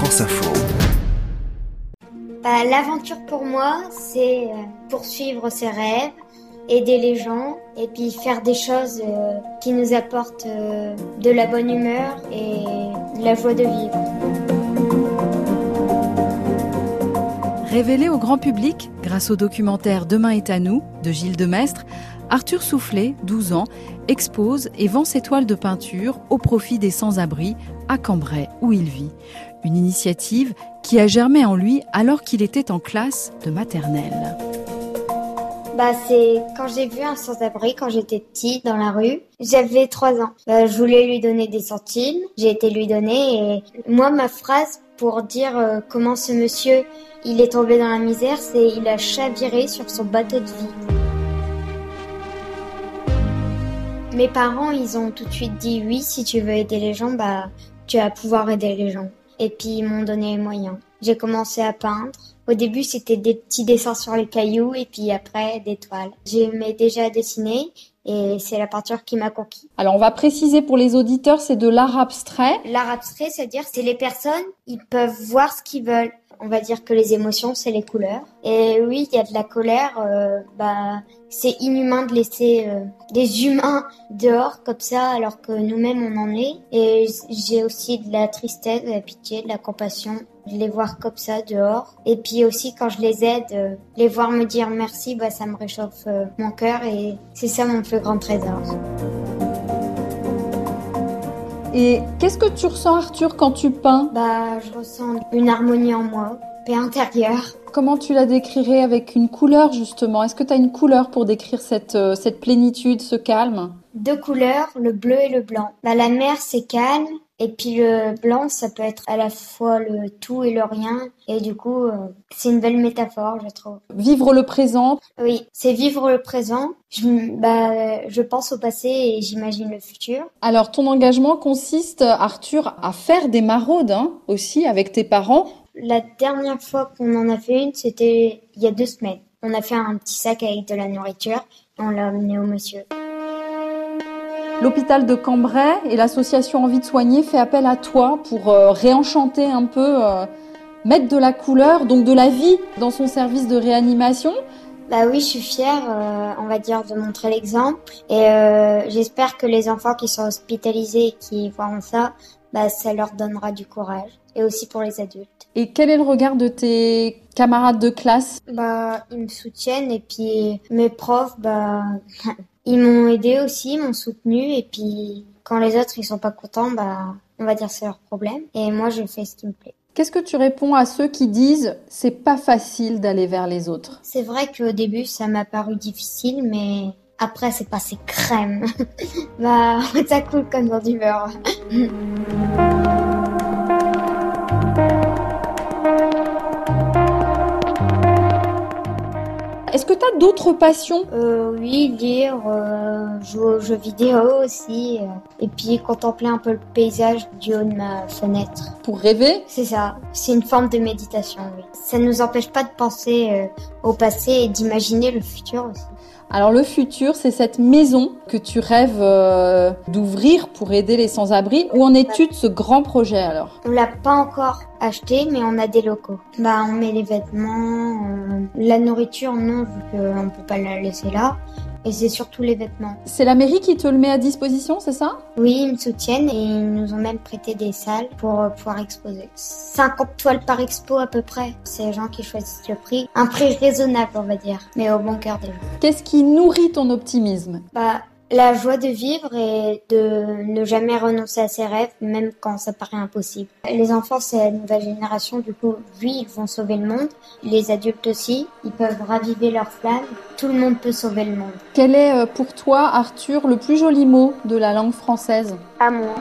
France Info. Bah, L'aventure pour moi, c'est euh, poursuivre ses rêves, aider les gens et puis faire des choses euh, qui nous apportent euh, de la bonne humeur et de la joie de vivre. Révélé au grand public grâce au documentaire Demain est à nous de Gilles Demestre, Arthur Soufflet, 12 ans, expose et vend ses toiles de peinture au profit des sans-abri à Cambrai où il vit. Une initiative qui a germé en lui alors qu'il était en classe de maternelle. Bah, c'est quand j'ai vu un sans-abri quand j'étais petite dans la rue. J'avais trois ans. Bah, je voulais lui donner des centimes. J'ai été lui donner et moi, ma phrase pour dire euh, comment ce monsieur il est tombé dans la misère, c'est il a chaviré sur son bateau de vie. Mes parents, ils ont tout de suite dit oui, si tu veux aider les gens, bah tu vas pouvoir aider les gens. Et puis ils m'ont donné les moyens. J'ai commencé à peindre. Au début, c'était des petits dessins sur les cailloux et puis après des toiles. J'aimais déjà dessiner et c'est la peinture qui m'a conquis. Alors on va préciser pour les auditeurs, c'est de l'art abstrait. L'art abstrait, c'est-à-dire c'est les personnes, ils peuvent voir ce qu'ils veulent. On va dire que les émotions, c'est les couleurs. Et oui, il y a de la colère. Euh, bah, c'est inhumain de laisser euh, des humains dehors comme ça, alors que nous-mêmes on en est. Et j'ai aussi de la tristesse, de la pitié, de la compassion de les voir comme ça dehors. Et puis aussi quand je les aide, euh, les voir me dire merci, bah ça me réchauffe mon cœur et c'est ça mon plus grand trésor. Et qu'est-ce que tu ressens Arthur quand tu peins? Bah je ressens une harmonie en moi, paix intérieure. Comment tu la décrirais avec une couleur justement? Est-ce que tu as une couleur pour décrire cette, euh, cette plénitude, ce calme? Deux couleurs, le bleu et le blanc. Bah, la mer c'est calme et puis le blanc, ça peut être à la fois le tout et le rien. Et du coup, euh, c'est une belle métaphore, je trouve. Vivre le présent. Oui, c'est vivre le présent. Je, bah, je pense au passé et j'imagine le futur. Alors, ton engagement consiste, Arthur, à faire des maraudes hein, aussi avec tes parents. La dernière fois qu'on en a fait une, c'était il y a deux semaines. On a fait un petit sac avec de la nourriture et on l'a amené au monsieur. L'hôpital de Cambrai et l'association Envie de soigner fait appel à toi pour euh, réenchanter un peu, euh, mettre de la couleur, donc de la vie dans son service de réanimation. Bah oui, je suis fière, euh, on va dire, de montrer l'exemple. Et j'espère que les enfants qui sont hospitalisés et qui voient ça, bah, ça leur donnera du courage. Et aussi pour les adultes. Et quel est le regard de tes camarades de classe? Bah, ils me soutiennent et puis mes profs, bah, ils m'ont aidé aussi, m'ont soutenu et puis quand les autres ils sont pas contents, bah on va dire c'est leur problème et moi je fais ce qui me plaît. Qu'est-ce que tu réponds à ceux qui disent c'est pas facile d'aller vers les autres? C'est vrai qu'au début ça m'a paru difficile mais après c'est passé crème. bah ça coule comme dans du beurre. Est-ce que tu as d'autres passions? Euh, Oui, lire, euh, jouer aux jeux vidéo aussi, euh, et puis contempler un peu le paysage du haut de ma fenêtre. Pour rêver? C'est ça, c'est une forme de méditation, oui. Ça ne nous empêche pas de penser euh, au passé et d'imaginer le futur aussi. Alors le futur, c'est cette maison que tu rêves euh, d'ouvrir pour aider les sans-abri. Où en es-tu de ce grand projet alors? On l'a pas encore acheté, mais on a des locaux. Bah, on met les vêtements, la nourriture, non, vu qu'on peut pas la laisser là. Et c'est surtout les vêtements. C'est la mairie qui te le met à disposition, c'est ça? Oui, ils me soutiennent et ils nous ont même prêté des salles pour euh, pouvoir exposer. 50 toiles par expo à peu près. C'est les gens qui choisissent le prix. Un prix raisonnable, on va dire, mais au bon cœur des gens. Qu'est-ce qui nourrit ton optimisme? Bah, la joie de vivre et de ne jamais renoncer à ses rêves, même quand ça paraît impossible. Les enfants, c'est la nouvelle génération, du coup, oui, ils vont sauver le monde. Les adultes aussi, ils peuvent raviver leur flamme. Tout le monde peut sauver le monde. Quel est euh, pour toi, Arthur, le plus joli mot de la langue française? Amour.